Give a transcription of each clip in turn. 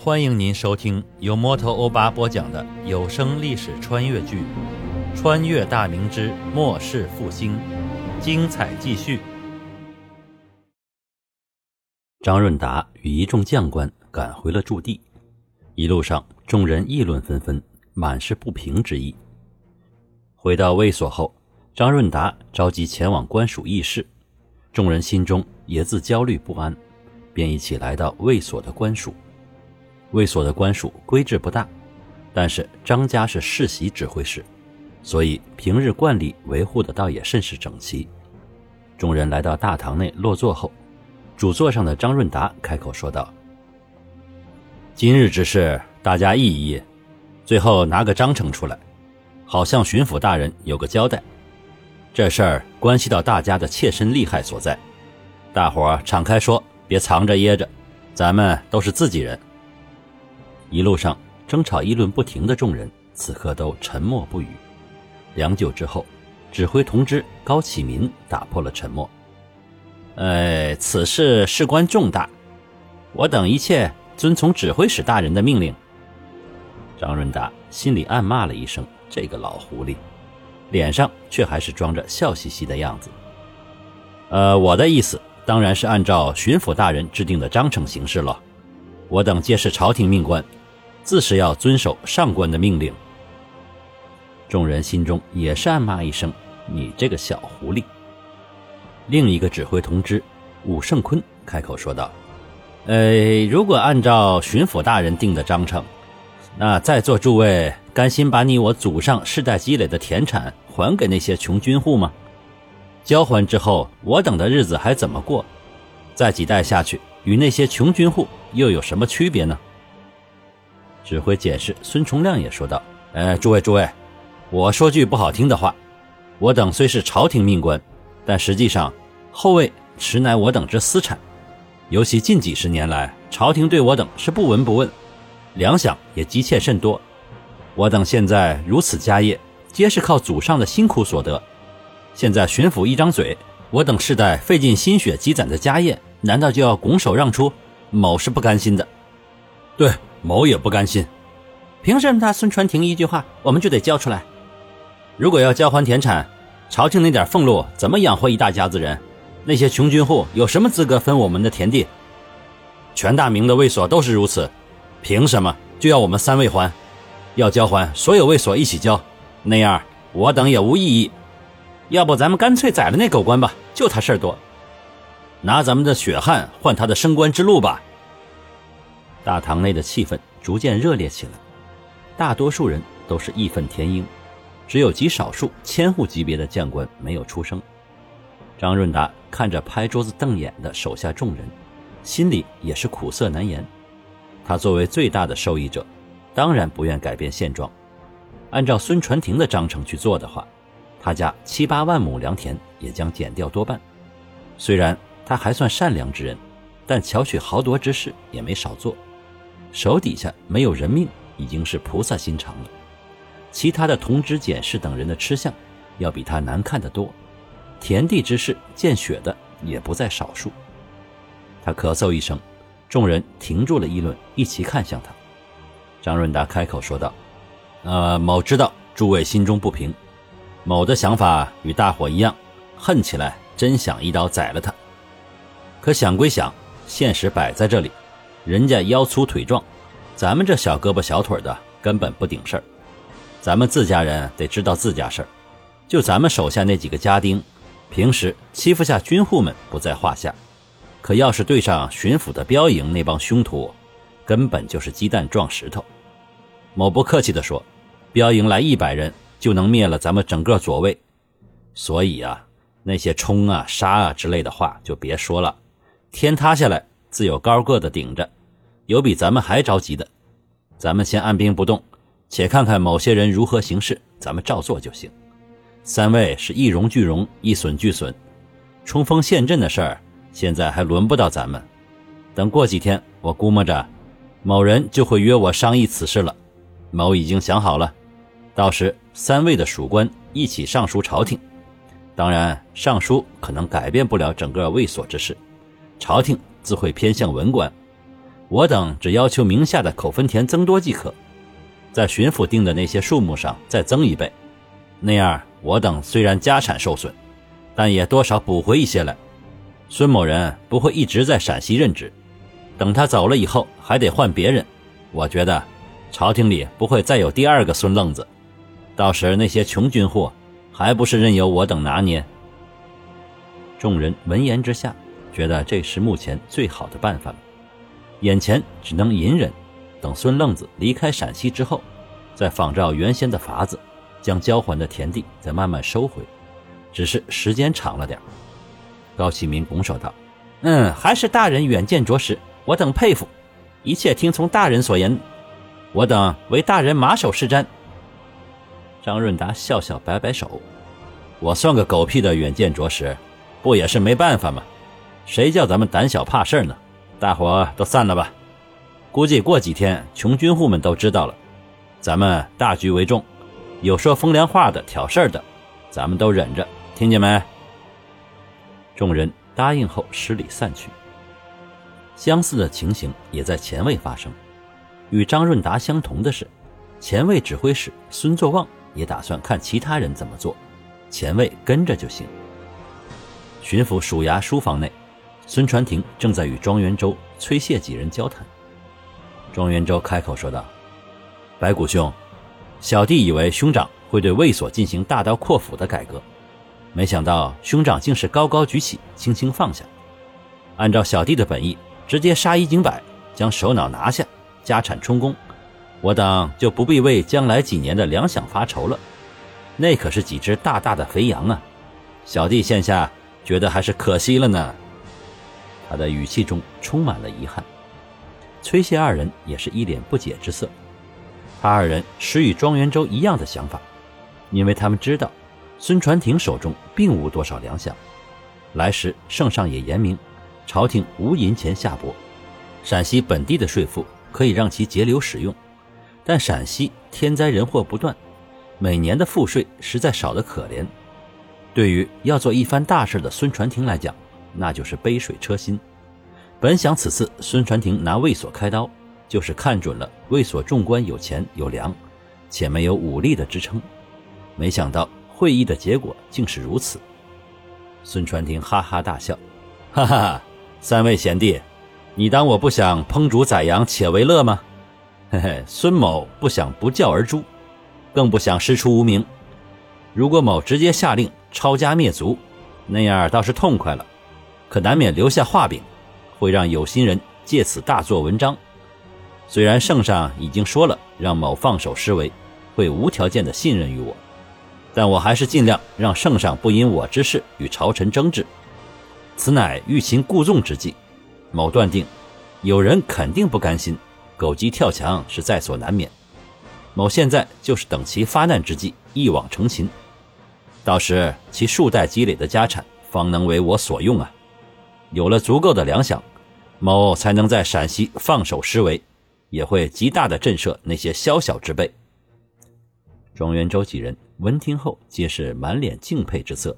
欢迎您收听由摩托欧巴播讲的有声历史穿越剧《穿越大明之末世复兴》，精彩继续。张润达与一众将官赶回了驻地，一路上众人议论纷纷，满是不平之意。回到卫所后，张润达召集前往官署议事，众人心中也自焦虑不安，便一起来到卫所的官署。卫所的官署规制不大，但是张家是世袭指挥使，所以平日惯例维护的倒也甚是整齐。众人来到大堂内落座后，主座上的张润达开口说道：“今日之事，大家议一议，最后拿个章程出来，好向巡抚大人有个交代。这事儿关系到大家的切身利害所在，大伙敞开说，别藏着掖着，咱们都是自己人。”一路上争吵议论不停的众人，此刻都沉默不语。良久之后，指挥同知高启民打破了沉默：“呃，此事事关重大，我等一切遵从指挥使大人的命令。”张润达心里暗骂了一声：“这个老狐狸”，脸上却还是装着笑嘻嘻的样子。“呃，我的意思当然是按照巡抚大人制定的章程行事了。我等皆是朝廷命官。”自是要遵守上官的命令。众人心中也是暗骂一声：“你这个小狐狸。”另一个指挥同知武胜坤开口说道：“呃，如果按照巡抚大人定的章程，那在座诸位甘心把你我祖上世代积累的田产还给那些穷军户吗？交还之后，我等的日子还怎么过？再几代下去，与那些穷军户又有什么区别呢？”指挥检视孙崇亮也说道：“呃，诸位诸位，我说句不好听的话，我等虽是朝廷命官，但实际上后位实乃我等之私产。尤其近几十年来，朝廷对我等是不闻不问，粮饷也积欠甚多。我等现在如此家业，皆是靠祖上的辛苦所得。现在巡抚一张嘴，我等世代费尽心血积攒的家业，难道就要拱手让出？某是不甘心的。对。”某也不甘心，凭什么他孙传庭一句话我们就得交出来？如果要交还田产，朝廷那点俸禄怎么养活一大家子人？那些穷军户有什么资格分我们的田地？全大明的卫所都是如此，凭什么就要我们三位还？要交还，所有卫所一起交，那样我等也无异议。要不咱们干脆宰了那狗官吧，就他事儿多，拿咱们的血汗换他的升官之路吧。大堂内的气氛逐渐热烈起来，大多数人都是义愤填膺，只有极少数千户级别的将官没有出声。张润达看着拍桌子瞪眼的手下众人，心里也是苦涩难言。他作为最大的受益者，当然不愿改变现状。按照孙传庭的章程去做的话，他家七八万亩良田也将减掉多半。虽然他还算善良之人，但巧取豪夺之事也没少做。手底下没有人命，已经是菩萨心肠了。其他的同知、检视等人的吃相，要比他难看得多。田地之事，见血的也不在少数。他咳嗽一声，众人停住了议论，一齐看向他。张润达开口说道：“呃，某知道诸位心中不平，某的想法与大伙一样，恨起来真想一刀宰了他。可想归想，现实摆在这里。”人家腰粗腿壮，咱们这小胳膊小腿的根本不顶事儿。咱们自家人得知道自家事儿。就咱们手下那几个家丁，平时欺负下军户们不在话下，可要是对上巡抚的标营那帮凶徒，根本就是鸡蛋撞石头。某不客气地说，标营来一百人就能灭了咱们整个左卫。所以啊，那些冲啊、杀啊之类的话就别说了。天塌下来，自有高个的顶着。有比咱们还着急的，咱们先按兵不动，且看看某些人如何行事，咱们照做就行。三位是一荣俱荣，一损俱损，冲锋陷阵的事儿，现在还轮不到咱们。等过几天，我估摸着，某人就会约我商议此事了。某已经想好了，到时三位的属官一起上书朝廷。当然，上书可能改变不了整个卫所之事，朝廷自会偏向文官。我等只要求名下的口分田增多即可，在巡抚定的那些数目上再增一倍，那样我等虽然家产受损，但也多少补回一些来。孙某人不会一直在陕西任职，等他走了以后还得换别人。我觉得，朝廷里不会再有第二个孙愣子，到时那些穷军户，还不是任由我等拿捏？众人闻言之下，觉得这是目前最好的办法了。眼前只能隐忍，等孙愣子离开陕西之后，再仿照原先的法子，将交还的田地再慢慢收回。只是时间长了点高启明拱手道：“嗯，还是大人远见卓识，我等佩服。”一切听从大人所言，我等为大人马首是瞻。张润达笑笑摆摆手：“我算个狗屁的远见卓识，不也是没办法吗？谁叫咱们胆小怕事呢？大伙都散了吧。估计过几天，穷军户们都知道了。咱们大局为重，有说风凉话的、挑事儿的，咱们都忍着，听见没？”众人答应后，施礼散去。相似的情形也在前卫发生。与张润达相同的是，前卫指挥使孙作旺也打算看其他人怎么做，前卫跟着就行。巡抚署衙书房内，孙传庭正在与庄元周、崔谢几人交谈。庄元周开口说道：“白骨兄，小弟以为兄长会对卫所进行大刀阔斧的改革，没想到兄长竟是高高举起，轻轻放下。按照小弟的本意。”直接杀一儆百，将首脑拿下，家产充公，我等就不必为将来几年的粮饷发愁了。那可是几只大大的肥羊啊！小弟现下觉得还是可惜了呢。他的语气中充满了遗憾。崔谢二人也是一脸不解之色。他二人持与庄元周一样的想法，因为他们知道孙传庭手中并无多少粮饷，来时圣上也言明。朝廷无银钱下拨，陕西本地的税赋可以让其节流使用，但陕西天灾人祸不断，每年的赋税实在少得可怜。对于要做一番大事的孙传庭来讲，那就是杯水车薪。本想此次孙传庭拿卫所开刀，就是看准了卫所众官有钱有粮，且没有武力的支撑，没想到会议的结果竟是如此。孙传庭哈哈大笑，哈哈。三位贤弟，你当我不想烹煮宰羊且为乐吗？嘿嘿，孙某不想不教而诛，更不想师出无名。如果某直接下令抄家灭族，那样倒是痛快了，可难免留下画饼，会让有心人借此大做文章。虽然圣上已经说了让某放手施为，会无条件的信任于我，但我还是尽量让圣上不因我之事与朝臣争执。此乃欲擒故纵之计，某断定，有人肯定不甘心，狗急跳墙是在所难免。某现在就是等其发难之际一网成擒，到时其数代积累的家产方能为我所用啊！有了足够的粮饷，某才能在陕西放手施为，也会极大的震慑那些宵小之辈。庄元周几人闻听后皆是满脸敬佩之色。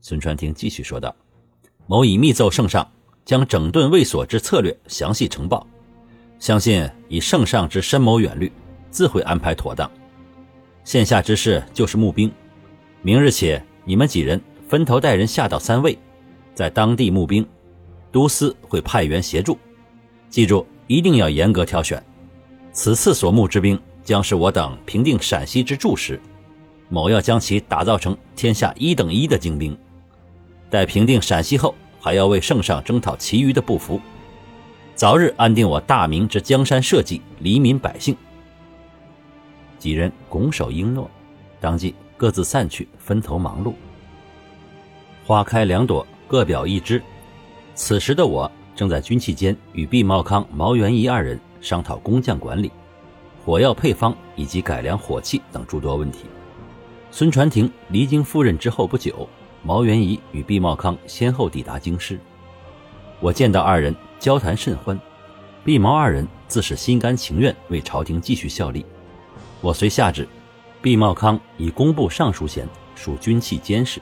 孙传庭继续说道。某已密奏圣上，将整顿卫所之策略详细呈报。相信以圣上之深谋远虑，自会安排妥当。现下之事就是募兵，明日起你们几人分头带人下到三卫，在当地募兵，都司会派员协助。记住，一定要严格挑选。此次所募之兵，将是我等平定陕西之柱石。某要将其打造成天下一等一的精兵。待平定陕西后，还要为圣上征讨其余的部服，早日安定我大明之江山社稷、黎民百姓。几人拱手应诺，当即各自散去，分头忙碌。花开两朵，各表一支。此时的我正在军器间与毕茂康、毛元仪二人商讨工匠管理、火药配方以及改良火器等诸多问题。孙传庭离京赴任之后不久。毛元仪与毕茂康先后抵达京师，我见到二人交谈甚欢，毕毛二人自是心甘情愿为朝廷继续效力。我遂下旨，毕茂康以工部尚书衔，属军器监事；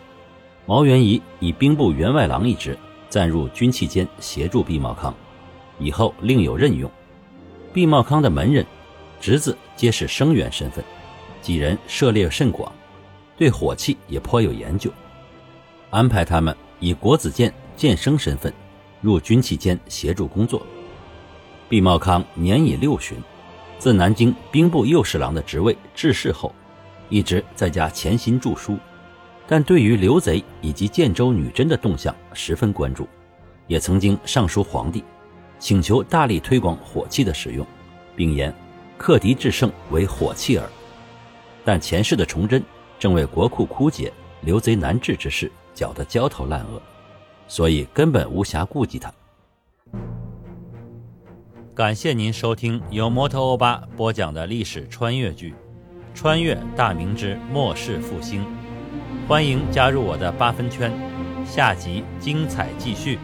毛元仪以兵部员外郎一职，暂入军器监协助毕茂康。以后另有任用。毕茂康的门人、侄子皆是生员身份，几人涉猎甚广，对火器也颇有研究，安排他们以国子监监生身份入军器间协助工作。毕茂康年已六旬，自南京兵部右侍郎的职位致仕后，一直在家潜心著书，但对于刘贼以及建州女真的动向十分关注，也曾经上书皇帝。请求大力推广火器的使用，并言克敌制胜为火器耳。但前世的崇祯正为国库枯竭、刘贼难治之事搅得焦头烂额，所以根本无暇顾及他。感谢您收听由摩托欧巴播讲的历史穿越剧《穿越大明之末世复兴》，欢迎加入我的八分圈，下集精彩继续。